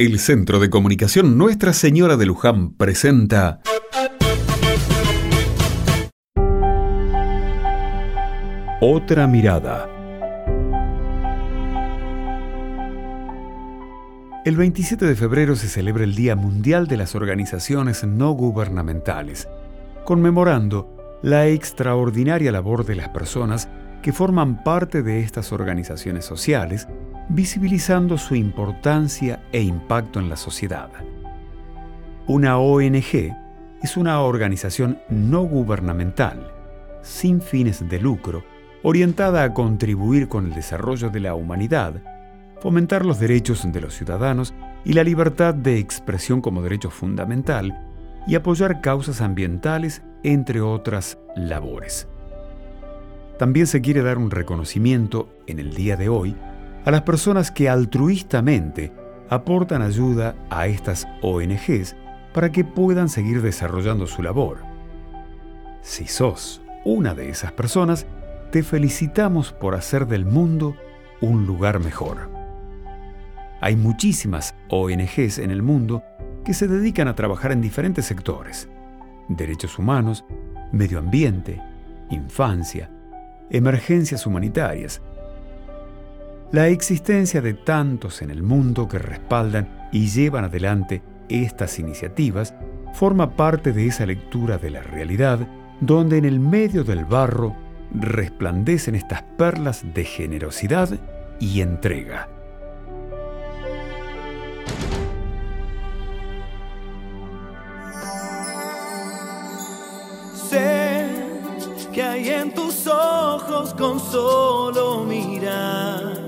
El Centro de Comunicación Nuestra Señora de Luján presenta Otra mirada. El 27 de febrero se celebra el Día Mundial de las Organizaciones No Gubernamentales, conmemorando la extraordinaria labor de las personas que forman parte de estas organizaciones sociales visibilizando su importancia e impacto en la sociedad. Una ONG es una organización no gubernamental, sin fines de lucro, orientada a contribuir con el desarrollo de la humanidad, fomentar los derechos de los ciudadanos y la libertad de expresión como derecho fundamental y apoyar causas ambientales, entre otras labores. También se quiere dar un reconocimiento en el día de hoy a las personas que altruistamente aportan ayuda a estas ONGs para que puedan seguir desarrollando su labor. Si sos una de esas personas, te felicitamos por hacer del mundo un lugar mejor. Hay muchísimas ONGs en el mundo que se dedican a trabajar en diferentes sectores. Derechos humanos, medio ambiente, infancia, emergencias humanitarias, la existencia de tantos en el mundo que respaldan y llevan adelante estas iniciativas forma parte de esa lectura de la realidad donde en el medio del barro resplandecen estas perlas de generosidad y entrega. Sé que hay en tus ojos con solo mirar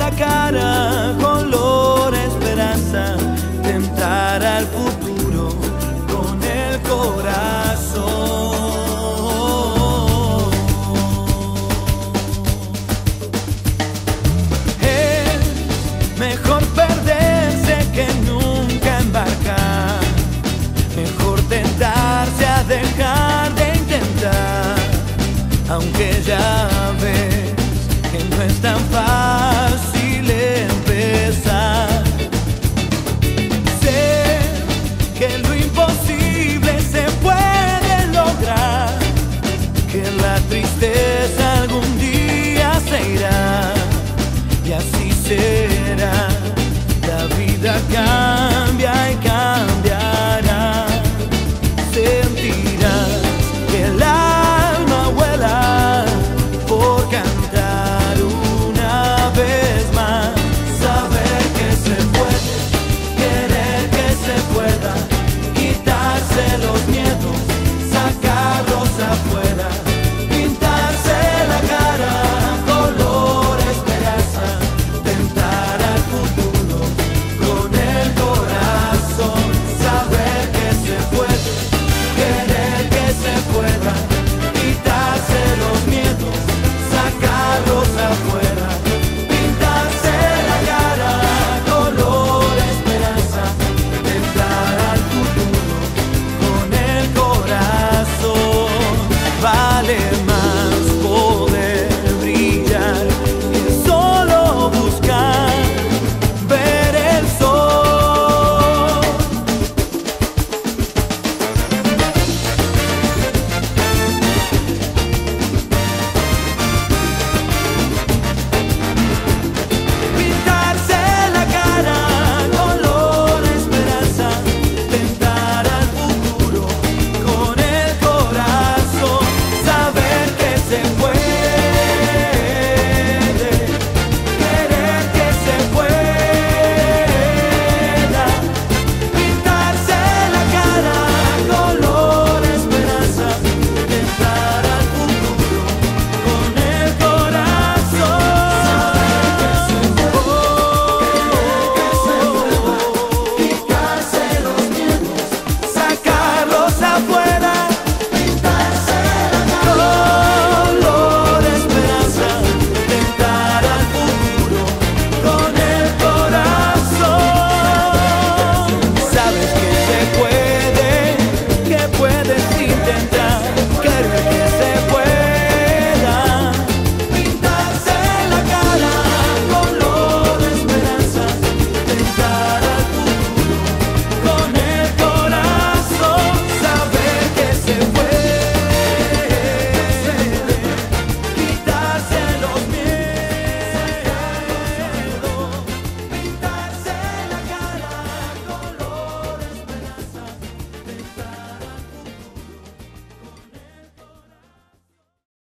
cambia y cambiará. Sentirás que el alma vuela por cantar una vez más. Saber que se puede, querer que se pueda, quitarse los miedos, sacarlos afuera.